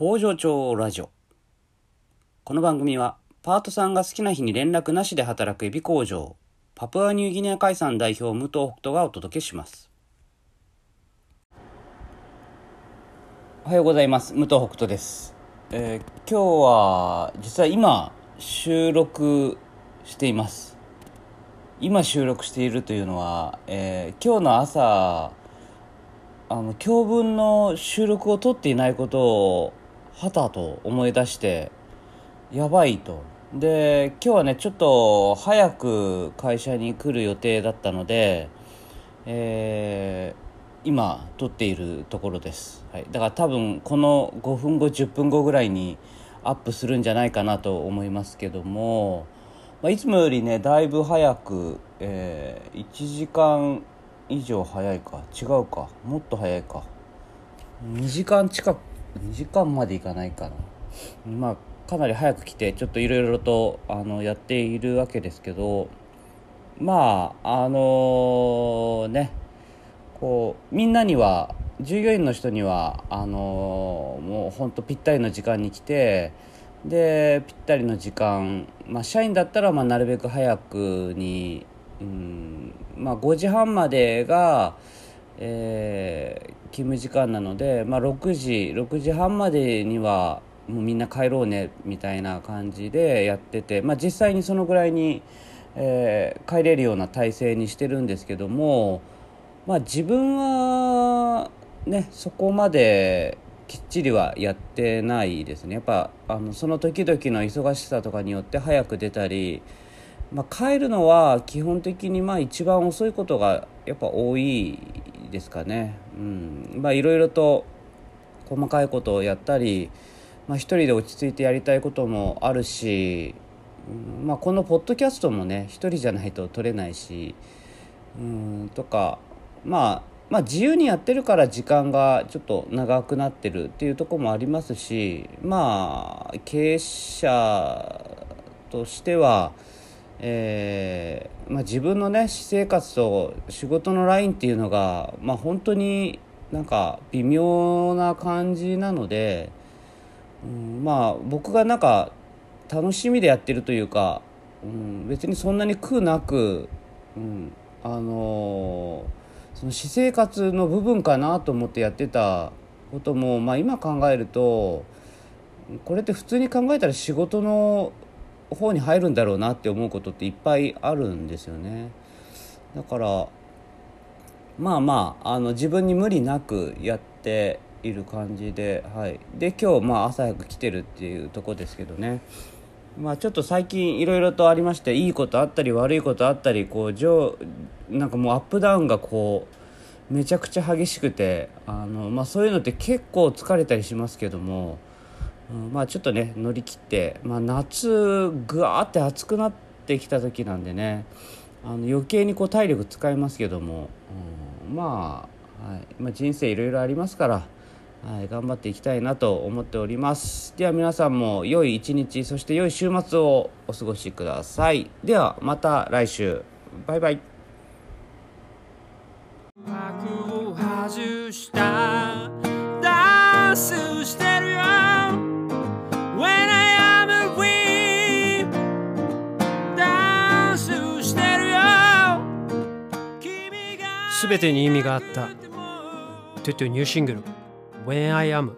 工場長ラジオ。この番組はパートさんが好きな日に連絡なしで働くエビ工場パプアニューギニア海産代表武藤北斗がお届けします。おはようございます。武藤北斗です、えー今日は実は今収録しています。今収録しているというのは、えー今日の朝あの教文の収録を取っていないことをはたと思い出してやばいと。で今日はねちょっと早く会社に来る予定だったので、えー今撮っているところです、はい、だから多分この5分後10分後ぐらいにアップするんじゃないかなと思いますけども、まあ、いつもよりねだいぶ早く、えー1時間以上早いか違うかもっと早いか。2時間近く2時間までいかないかな。まあかなり早く来てちょっといろいろとあのやっているわけですけどまああのねこうみんなには従業員の人にはあのもうほんとぴったりの時間に来てでぴったりの時間、まあ、社員だったらまあなるべく早くに、うんまあ、5時半までが、えー勤務時間なので、まあ、6時6時半までにはもうみんな帰ろうねみたいな感じでやってて、まあ、実際にそのぐらいに、えー帰れるような体制にしてるんですけども、まあ、自分はねそこまできっちりはやってないですね。やっぱあのその時々の忙しさとかによって早く出たり、まあ、帰るのは基本的にまあ一番遅いことがやっぱ多いですかね。うん、まあいろいろと細かいことをやったり、まあ、一人で落ち着いてやりたいこともあるし、うん。まあ、このポッドキャストもね一人じゃないと撮れないし、うん、とか、まあ、まあ自由にやってるから時間がちょっと長くなってるっていうとこもありますしまあ経営者としては、えーまあ、自分のね私生活と仕事のラインっていうのが、まあ、本当になんか微妙な感じなので、うん、まあ僕がなんか楽しみでやってるというか、うん、別にそんなに苦なく、うん、あのーその私生活の部分かなと思ってやってたことも、まあ、今考えるとこれって普通に考えたら仕事の方に入るんだろうなって思うことっていっぱいあるんですよね。だからまあまああの自分に無理なくやっている感じで、はい、で今日まあ朝早く来てるっていうとこですけどね。まあちょっと最近いろいろとありましていいことあったり悪いことあったりこう上なんかもうアップダウンがこうめちゃくちゃ激しくてあの、まあ、そういうのって結構疲れたりしますけども、うんまあちょっとね乗り切って、まあ、夏ぐわーって暑くなってきた時なんでねあの余計にこう体力使いますけども、うんまあ、はいまあ、人生いろいろありますから。はい、頑張っていきたいなと思っております。では皆さんも良い一日そして良い週末をお過ごしください。ではまた来週。バイバイ。幕を外した全てに意味があった。トゥトゥニューシングル When I Am